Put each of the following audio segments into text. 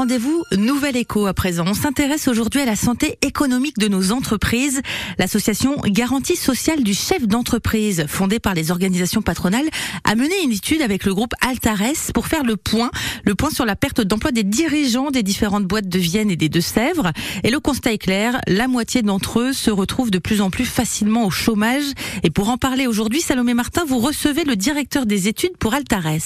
Rendez-vous Nouvel Écho à présent. On s'intéresse aujourd'hui à la santé économique de nos entreprises. L'association Garantie sociale du chef d'entreprise, fondée par les organisations patronales, a mené une étude avec le groupe Altares pour faire le point, le point sur la perte d'emploi des dirigeants des différentes boîtes de Vienne et des Deux-Sèvres. Et le constat est clair, la moitié d'entre eux se retrouvent de plus en plus facilement au chômage. Et pour en parler aujourd'hui, Salomé Martin, vous recevez le directeur des études pour Altares.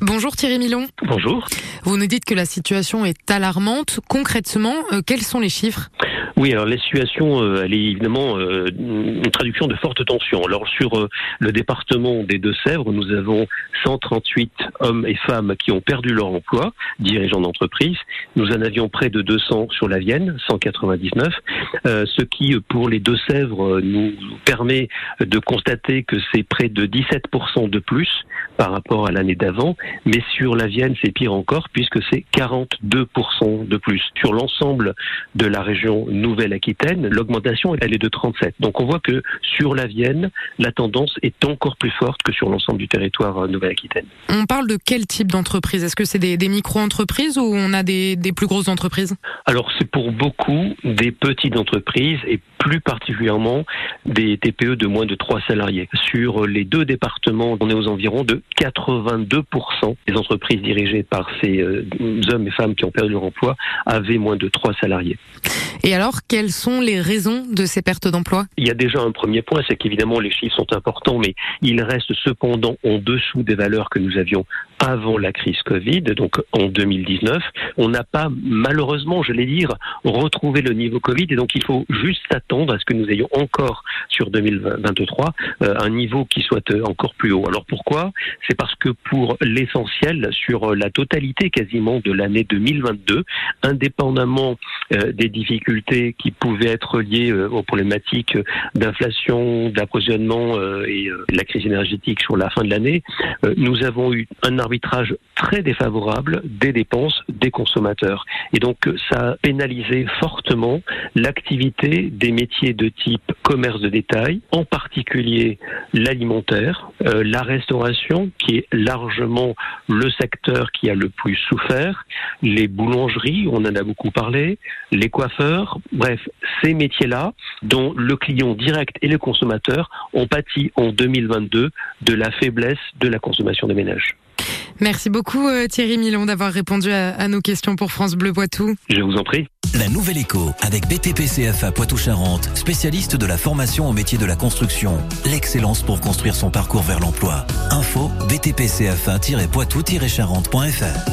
Bonjour Thierry Milon. Bonjour. Vous nous dites que la situation est alarmante. Concrètement, euh, quels sont les chiffres? Oui, alors la situation, euh, elle est évidemment euh, une traduction de forte tension. Alors sur euh, le département des Deux-Sèvres, nous avons 138 hommes et femmes qui ont perdu leur emploi, dirigeants d'entreprise. Nous en avions près de 200 sur la Vienne, 199, ce qui pour les Deux-Sèvres nous permet de constater que c'est près de 17% de plus par rapport à l'année d'avant. Mais sur la Vienne, c'est pire encore puisque c'est 42% de plus. Sur l'ensemble de la région Nouvelle-Aquitaine, l'augmentation, elle est de 37. Donc on voit que sur la Vienne, la tendance est encore plus forte que sur l'ensemble du territoire euh, Nouvelle-Aquitaine. On parle de quel type d'entreprise? Est-ce que c'est des, micro-entreprises ou on a des, des plus grosses entreprises? Alors c'est pour beaucoup des petites entreprises et plus particulièrement des TPE de moins de 3 salariés. Sur les deux départements, on est aux environs de 82% des entreprises dirigées par ces euh, hommes et femmes qui ont perdu leur emploi avaient moins de 3 salariés. Et alors, quelles sont les raisons de ces pertes d'emploi? Il y a déjà un premier point, c'est qu'évidemment les chiffres sont importants, mais ils restent cependant en dessous des valeurs que nous avions avant la crise Covid, donc en 2019. On n'a pas, malheureusement, je vais dire, retrouvé le niveau Covid, et donc il faut juste attendre à ce que nous ayons encore sur 2023 euh, un niveau qui soit euh, encore plus haut. Alors pourquoi? C'est parce que pour l'essentiel, sur euh, la totalité quasiment de l'année 2022, indépendamment des difficultés qui pouvaient être liées aux problématiques d'inflation, d'approvisionnement et de la crise énergétique sur la fin de l'année, nous avons eu un arbitrage très défavorable des dépenses des consommateurs. Et donc ça a pénalisé fortement l'activité des métiers de type commerce de détail, en particulier l'alimentaire, euh, la restauration, qui est largement le secteur qui a le plus souffert, les boulangeries, on en a beaucoup parlé, les coiffeurs, bref, ces métiers-là, dont le client direct et le consommateur ont pâti en 2022 de la faiblesse de la consommation des ménages. Merci beaucoup euh, Thierry Milon d'avoir répondu à, nos questions pour France Bleu Poitou. Je vous en prie. La nouvelle écho avec BTPCFA Poitou-Charentes, spécialiste de la formation au métier de la construction. L'excellence pour construire son parcours vers l'emploi. Info btpcfa-poitou-charentes.fr